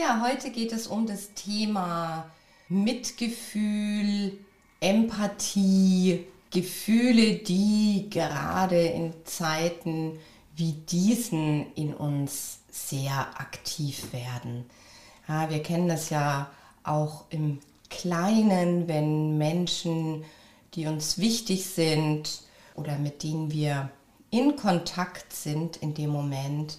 Ja, heute geht es um das Thema Mitgefühl, Empathie, Gefühle, die gerade in Zeiten wie diesen in uns sehr aktiv werden. Ja, wir kennen das ja auch im Kleinen, wenn Menschen, die uns wichtig sind oder mit denen wir in Kontakt sind in dem Moment,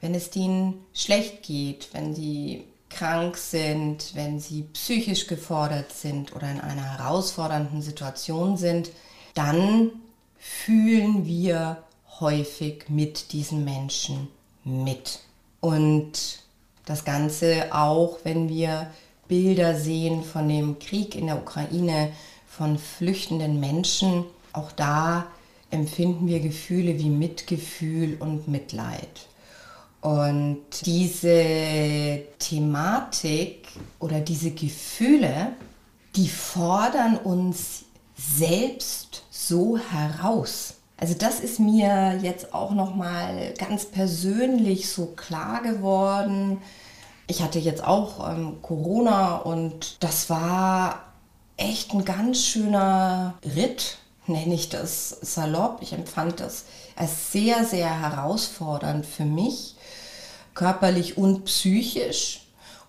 wenn es denen schlecht geht, wenn sie krank sind, wenn sie psychisch gefordert sind oder in einer herausfordernden Situation sind, dann fühlen wir häufig mit diesen Menschen mit. Und das Ganze auch, wenn wir Bilder sehen von dem Krieg in der Ukraine, von flüchtenden Menschen, auch da empfinden wir Gefühle wie Mitgefühl und Mitleid. Und diese Thematik oder diese Gefühle, die fordern uns selbst so heraus. Also das ist mir jetzt auch noch mal ganz persönlich so klar geworden. Ich hatte jetzt auch ähm, Corona und das war echt ein ganz schöner Ritt, nenne ich das salopp. Ich empfand das als sehr, sehr herausfordernd für mich körperlich und psychisch.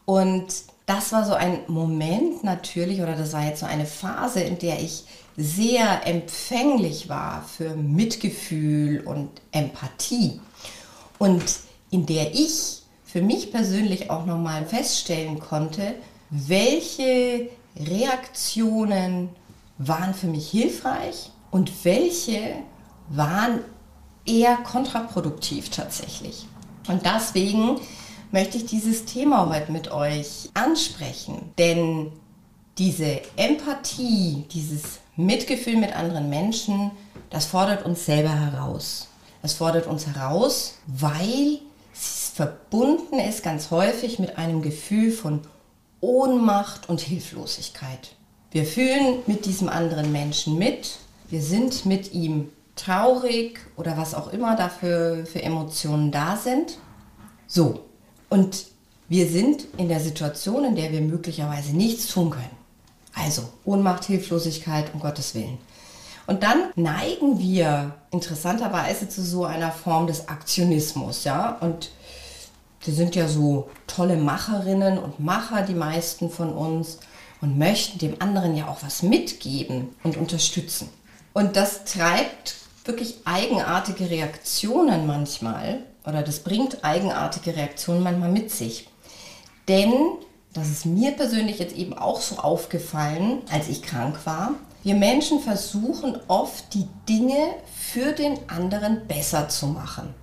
Und das war so ein Moment natürlich, oder das war jetzt so eine Phase, in der ich sehr empfänglich war für Mitgefühl und Empathie. Und in der ich für mich persönlich auch nochmal feststellen konnte, welche Reaktionen waren für mich hilfreich und welche waren eher kontraproduktiv tatsächlich. Und deswegen möchte ich dieses Thema heute mit euch ansprechen. Denn diese Empathie, dieses Mitgefühl mit anderen Menschen, das fordert uns selber heraus. Es fordert uns heraus, weil es verbunden ist ganz häufig mit einem Gefühl von Ohnmacht und Hilflosigkeit. Wir fühlen mit diesem anderen Menschen mit, wir sind mit ihm traurig oder was auch immer dafür für Emotionen da sind. So, und wir sind in der Situation, in der wir möglicherweise nichts tun können. Also Ohnmacht, Hilflosigkeit, um Gottes Willen. Und dann neigen wir interessanterweise zu so einer Form des Aktionismus, ja. Und wir sind ja so tolle Macherinnen und Macher, die meisten von uns, und möchten dem anderen ja auch was mitgeben und unterstützen. Und das treibt wirklich eigenartige Reaktionen manchmal oder das bringt eigenartige Reaktionen manchmal mit sich. Denn, das ist mir persönlich jetzt eben auch so aufgefallen, als ich krank war, wir Menschen versuchen oft die Dinge für den anderen besser zu machen.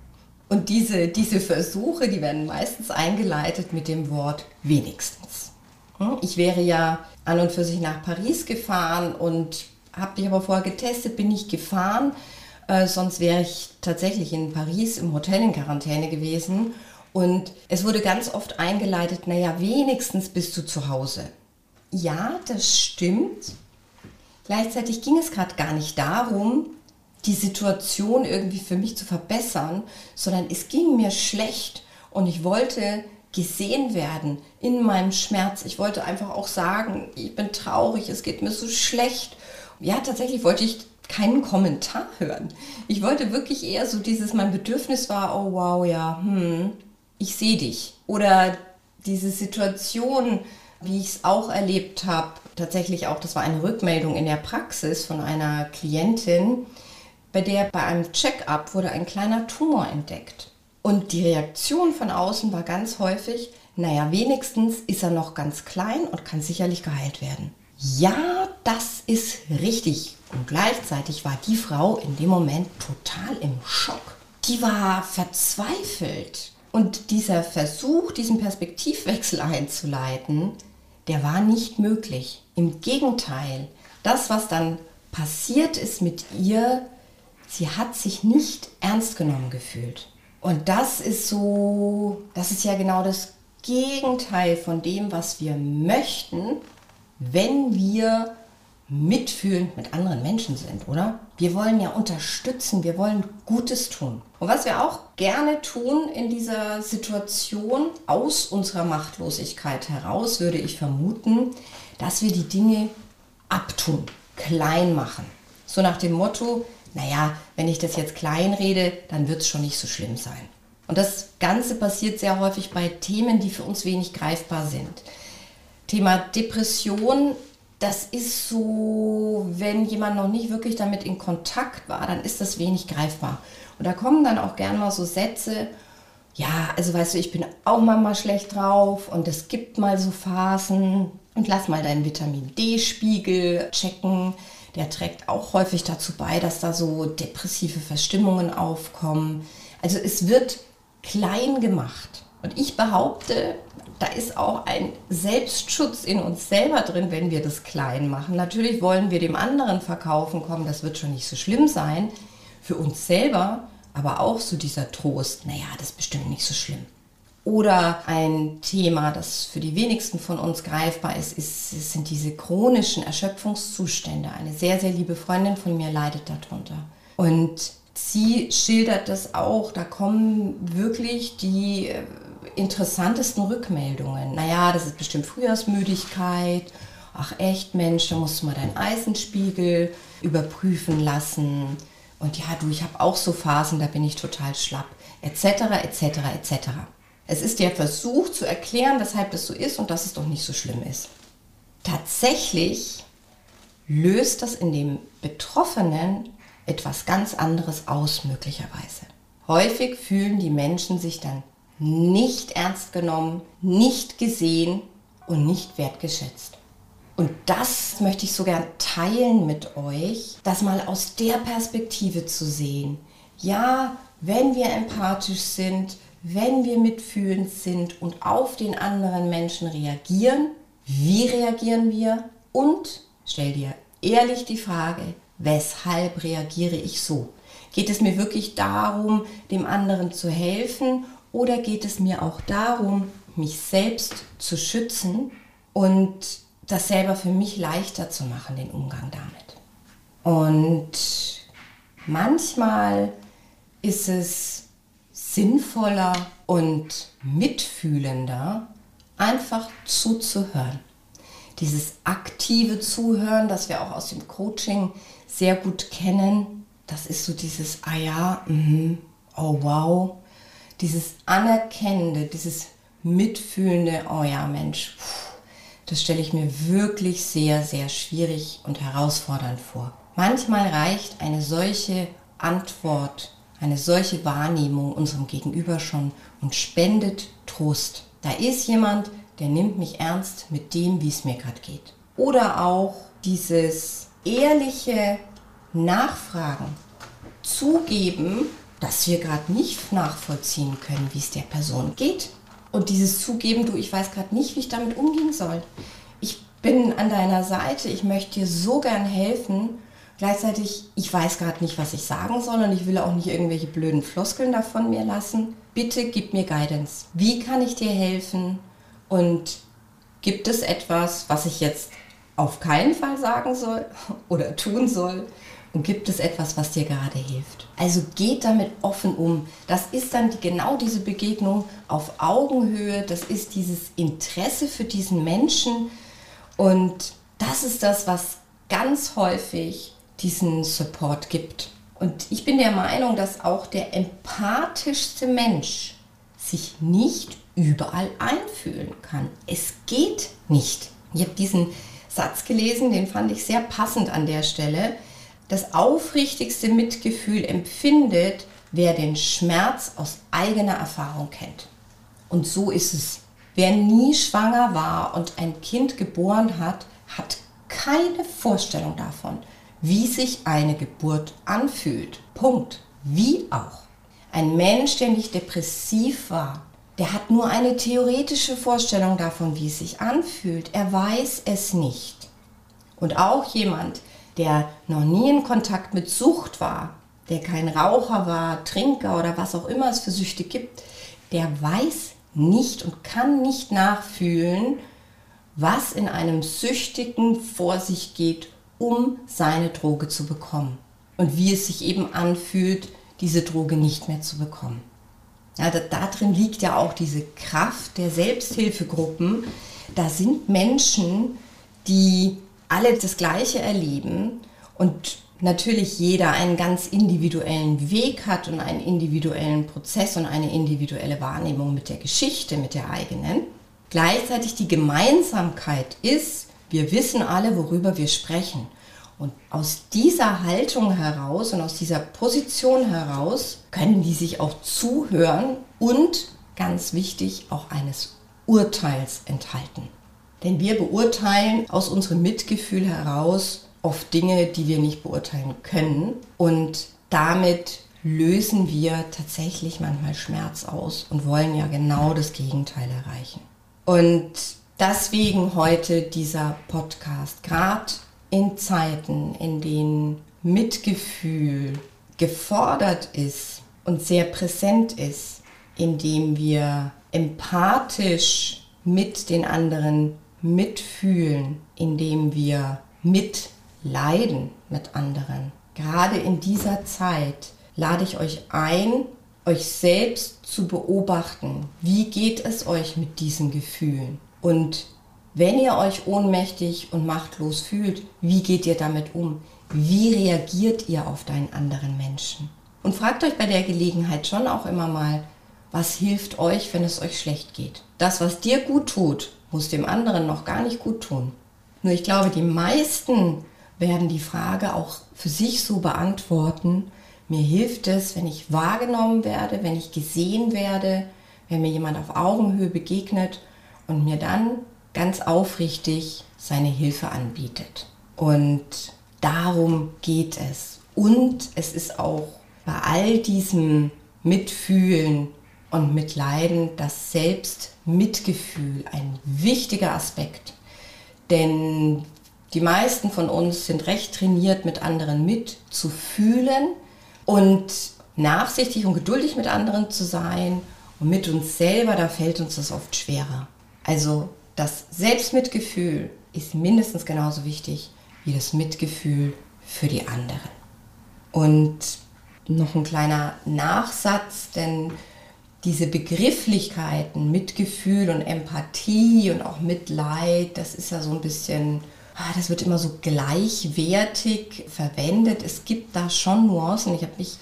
Und diese, diese Versuche, die werden meistens eingeleitet mit dem Wort wenigstens. Hm? Ich wäre ja an und für sich nach Paris gefahren und habe dich aber vorher getestet, bin ich gefahren äh, sonst wäre ich tatsächlich in Paris im Hotel in Quarantäne gewesen. Und es wurde ganz oft eingeleitet, naja, wenigstens bist du zu Hause. Ja, das stimmt. Gleichzeitig ging es gerade gar nicht darum, die Situation irgendwie für mich zu verbessern, sondern es ging mir schlecht und ich wollte gesehen werden in meinem Schmerz. Ich wollte einfach auch sagen, ich bin traurig, es geht mir so schlecht. Ja, tatsächlich wollte ich keinen Kommentar hören. Ich wollte wirklich eher so dieses, mein Bedürfnis war, oh wow, ja, hm, ich sehe dich. Oder diese Situation, wie ich es auch erlebt habe, tatsächlich auch, das war eine Rückmeldung in der Praxis von einer Klientin, bei der bei einem Check-up wurde ein kleiner Tumor entdeckt. Und die Reaktion von außen war ganz häufig, naja, wenigstens ist er noch ganz klein und kann sicherlich geheilt werden. Ja, das ist richtig. Und gleichzeitig war die Frau in dem Moment total im Schock. Die war verzweifelt. Und dieser Versuch, diesen Perspektivwechsel einzuleiten, der war nicht möglich. Im Gegenteil, das, was dann passiert ist mit ihr, sie hat sich nicht ernst genommen gefühlt. Und das ist so, das ist ja genau das Gegenteil von dem, was wir möchten, wenn wir mitfühlend mit anderen Menschen sind, oder? Wir wollen ja unterstützen, wir wollen Gutes tun. Und was wir auch gerne tun in dieser Situation, aus unserer Machtlosigkeit heraus, würde ich vermuten, dass wir die Dinge abtun, klein machen. So nach dem Motto, naja, wenn ich das jetzt klein rede, dann wird es schon nicht so schlimm sein. Und das Ganze passiert sehr häufig bei Themen, die für uns wenig greifbar sind. Thema Depression das ist so, wenn jemand noch nicht wirklich damit in Kontakt war, dann ist das wenig greifbar. Und da kommen dann auch gerne mal so Sätze, ja, also weißt du, ich bin auch mal schlecht drauf und es gibt mal so Phasen und lass mal deinen Vitamin D-Spiegel checken. Der trägt auch häufig dazu bei, dass da so depressive Verstimmungen aufkommen. Also es wird klein gemacht. Und ich behaupte, da ist auch ein Selbstschutz in uns selber drin, wenn wir das klein machen. Natürlich wollen wir dem anderen verkaufen, kommen, das wird schon nicht so schlimm sein. Für uns selber aber auch so dieser Trost, naja, das ist bestimmt nicht so schlimm. Oder ein Thema, das für die wenigsten von uns greifbar ist, ist, sind diese chronischen Erschöpfungszustände. Eine sehr, sehr liebe Freundin von mir leidet darunter. Und sie schildert das auch, da kommen wirklich die äh, interessantesten Rückmeldungen. Naja, das ist bestimmt Frühjahrsmüdigkeit. Ach echt, Mensch, da musst du mal deinen Eisenspiegel überprüfen lassen. Und ja, du, ich habe auch so Phasen, da bin ich total schlapp. Etc., etc., etc. Es ist der Versuch zu erklären, weshalb das so ist und dass es doch nicht so schlimm ist. Tatsächlich löst das in dem Betroffenen etwas ganz anderes aus, möglicherweise. Häufig fühlen die Menschen sich dann nicht ernst genommen, nicht gesehen und nicht wertgeschätzt. Und das möchte ich so gern teilen mit euch, das mal aus der Perspektive zu sehen. Ja, wenn wir empathisch sind, wenn wir mitfühlend sind und auf den anderen Menschen reagieren, wie reagieren wir? Und stell dir ehrlich die Frage, weshalb reagiere ich so? Geht es mir wirklich darum, dem anderen zu helfen oder geht es mir auch darum, mich selbst zu schützen und das selber für mich leichter zu machen, den Umgang damit? Und manchmal ist es sinnvoller und mitfühlender, einfach zuzuhören. Dieses aktive Zuhören, das wir auch aus dem Coaching sehr gut kennen, das ist so dieses, ah ja, mm, oh wow, dieses Anerkennende, dieses Mitfühlende, oh ja Mensch, das stelle ich mir wirklich sehr, sehr schwierig und herausfordernd vor. Manchmal reicht eine solche Antwort, eine solche Wahrnehmung unserem Gegenüber schon und spendet Trost. Da ist jemand, der nimmt mich ernst mit dem, wie es mir gerade geht. Oder auch dieses ehrliche Nachfragen, zugeben, dass wir gerade nicht nachvollziehen können, wie es der Person geht. Und dieses Zugeben, du, ich weiß gerade nicht, wie ich damit umgehen soll. Ich bin an deiner Seite, ich möchte dir so gern helfen. Gleichzeitig, ich weiß gerade nicht, was ich sagen soll und ich will auch nicht irgendwelche blöden Floskeln davon mir lassen. Bitte gib mir Guidance. Wie kann ich dir helfen? Und gibt es etwas, was ich jetzt auf keinen Fall sagen soll oder tun soll? Und gibt es etwas, was dir gerade hilft? Also geht damit offen um. Das ist dann die, genau diese Begegnung auf Augenhöhe. Das ist dieses Interesse für diesen Menschen. Und das ist das, was ganz häufig diesen Support gibt. Und ich bin der Meinung, dass auch der empathischste Mensch sich nicht überall einfühlen kann. Es geht nicht. Ich habe diesen Satz gelesen, den fand ich sehr passend an der Stelle das aufrichtigste Mitgefühl empfindet, wer den Schmerz aus eigener Erfahrung kennt. Und so ist es. Wer nie schwanger war und ein Kind geboren hat, hat keine Vorstellung davon, wie sich eine Geburt anfühlt. Punkt. Wie auch. Ein Mensch, der nicht depressiv war, der hat nur eine theoretische Vorstellung davon, wie es sich anfühlt. Er weiß es nicht. Und auch jemand, der noch nie in Kontakt mit Sucht war, der kein Raucher war, Trinker oder was auch immer es für Süchte gibt, der weiß nicht und kann nicht nachfühlen, was in einem Süchtigen vor sich geht, um seine Droge zu bekommen. Und wie es sich eben anfühlt, diese Droge nicht mehr zu bekommen. Ja, da, da drin liegt ja auch diese Kraft der Selbsthilfegruppen. Da sind Menschen, die alle das Gleiche erleben und natürlich jeder einen ganz individuellen Weg hat und einen individuellen Prozess und eine individuelle Wahrnehmung mit der Geschichte, mit der eigenen. Gleichzeitig die Gemeinsamkeit ist, wir wissen alle, worüber wir sprechen. Und aus dieser Haltung heraus und aus dieser Position heraus können die sich auch zuhören und, ganz wichtig, auch eines Urteils enthalten. Denn wir beurteilen aus unserem Mitgefühl heraus oft Dinge, die wir nicht beurteilen können. Und damit lösen wir tatsächlich manchmal Schmerz aus und wollen ja genau das Gegenteil erreichen. Und deswegen heute dieser Podcast, gerade in Zeiten, in denen Mitgefühl gefordert ist und sehr präsent ist, indem wir empathisch mit den anderen mitfühlen, indem wir mitleiden mit anderen. Gerade in dieser Zeit lade ich euch ein, euch selbst zu beobachten. Wie geht es euch mit diesen Gefühlen? Und wenn ihr euch ohnmächtig und machtlos fühlt, wie geht ihr damit um? Wie reagiert ihr auf deinen anderen Menschen? Und fragt euch bei der Gelegenheit schon auch immer mal, was hilft euch, wenn es euch schlecht geht? Das, was dir gut tut, muss dem anderen noch gar nicht gut tun. Nur ich glaube, die meisten werden die Frage auch für sich so beantworten, mir hilft es, wenn ich wahrgenommen werde, wenn ich gesehen werde, wenn mir jemand auf Augenhöhe begegnet und mir dann ganz aufrichtig seine Hilfe anbietet. Und darum geht es. Und es ist auch bei all diesem Mitfühlen und Mitleiden das Selbstmitgefühl ein wichtiger Aspekt. Denn die meisten von uns sind recht trainiert, mit anderen mitzufühlen und nachsichtig und geduldig mit anderen zu sein. Und mit uns selber, da fällt uns das oft schwerer. Also das Selbstmitgefühl ist mindestens genauso wichtig wie das Mitgefühl für die anderen. Und noch ein kleiner Nachsatz, denn diese Begrifflichkeiten, Mitgefühl und Empathie und auch Mitleid, das ist ja so ein bisschen, ah, das wird immer so gleichwertig verwendet. Es gibt da schon Nuancen. Ich habe mich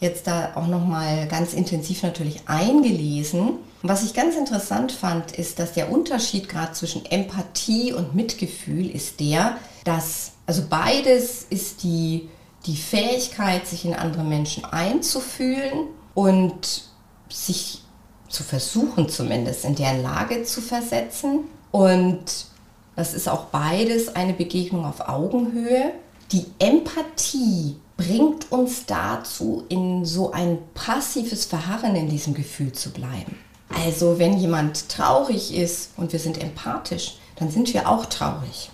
jetzt da auch noch mal ganz intensiv natürlich eingelesen. Was ich ganz interessant fand, ist, dass der Unterschied gerade zwischen Empathie und Mitgefühl ist der, dass also beides ist die die Fähigkeit, sich in andere Menschen einzufühlen und sich zu versuchen zumindest in deren Lage zu versetzen. Und das ist auch beides eine Begegnung auf Augenhöhe. Die Empathie bringt uns dazu, in so ein passives Verharren in diesem Gefühl zu bleiben. Also wenn jemand traurig ist und wir sind empathisch, dann sind wir auch traurig.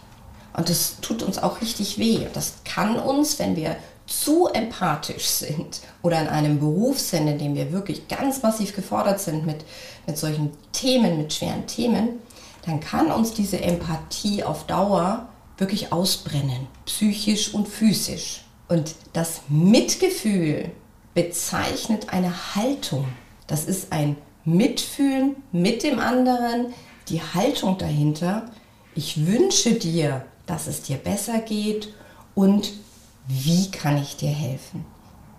Und das tut uns auch richtig weh. Das kann uns, wenn wir zu empathisch sind oder in einem Beruf sind, in dem wir wirklich ganz massiv gefordert sind mit, mit solchen Themen, mit schweren Themen, dann kann uns diese Empathie auf Dauer wirklich ausbrennen, psychisch und physisch. Und das Mitgefühl bezeichnet eine Haltung. Das ist ein Mitfühlen mit dem anderen, die Haltung dahinter. Ich wünsche dir, dass es dir besser geht und wie kann ich dir helfen?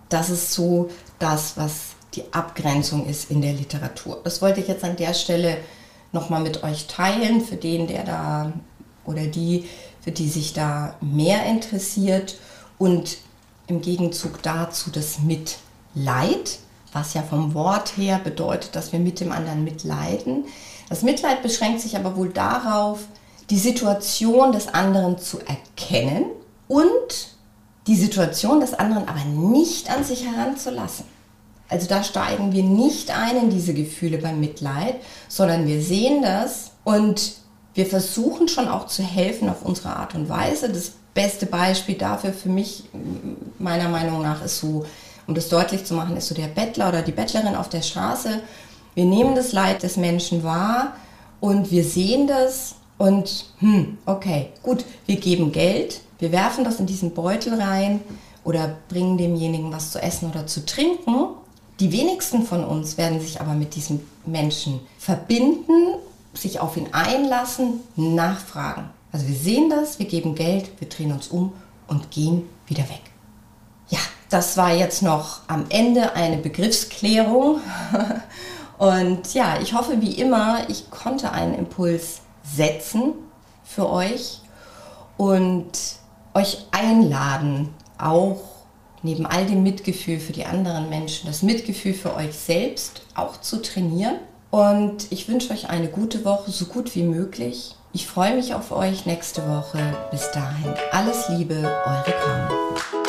Das ist so das, was die Abgrenzung ist in der Literatur. Das wollte ich jetzt an der Stelle nochmal mit euch teilen, für den, der da oder die, für die sich da mehr interessiert. Und im Gegenzug dazu das Mitleid, was ja vom Wort her bedeutet, dass wir mit dem anderen mitleiden. Das Mitleid beschränkt sich aber wohl darauf, die Situation des anderen zu erkennen und die Situation des anderen aber nicht an sich heranzulassen. Also da steigen wir nicht ein in diese Gefühle beim Mitleid, sondern wir sehen das und wir versuchen schon auch zu helfen auf unsere Art und Weise. Das beste Beispiel dafür für mich, meiner Meinung nach, ist so, um das deutlich zu machen, ist so der Bettler oder die Bettlerin auf der Straße. Wir nehmen das Leid des Menschen wahr und wir sehen das und, hm, okay, gut, wir geben Geld, wir werfen das in diesen Beutel rein oder bringen demjenigen was zu essen oder zu trinken. Die wenigsten von uns werden sich aber mit diesem Menschen verbinden, sich auf ihn einlassen, nachfragen. Also wir sehen das, wir geben Geld, wir drehen uns um und gehen wieder weg. Ja, das war jetzt noch am Ende eine Begriffsklärung. Und ja, ich hoffe wie immer, ich konnte einen Impuls setzen für euch und euch einladen, auch neben all dem Mitgefühl für die anderen Menschen, das Mitgefühl für euch selbst auch zu trainieren. Und ich wünsche euch eine gute Woche, so gut wie möglich. Ich freue mich auf euch nächste Woche. Bis dahin, alles Liebe, eure Carmen.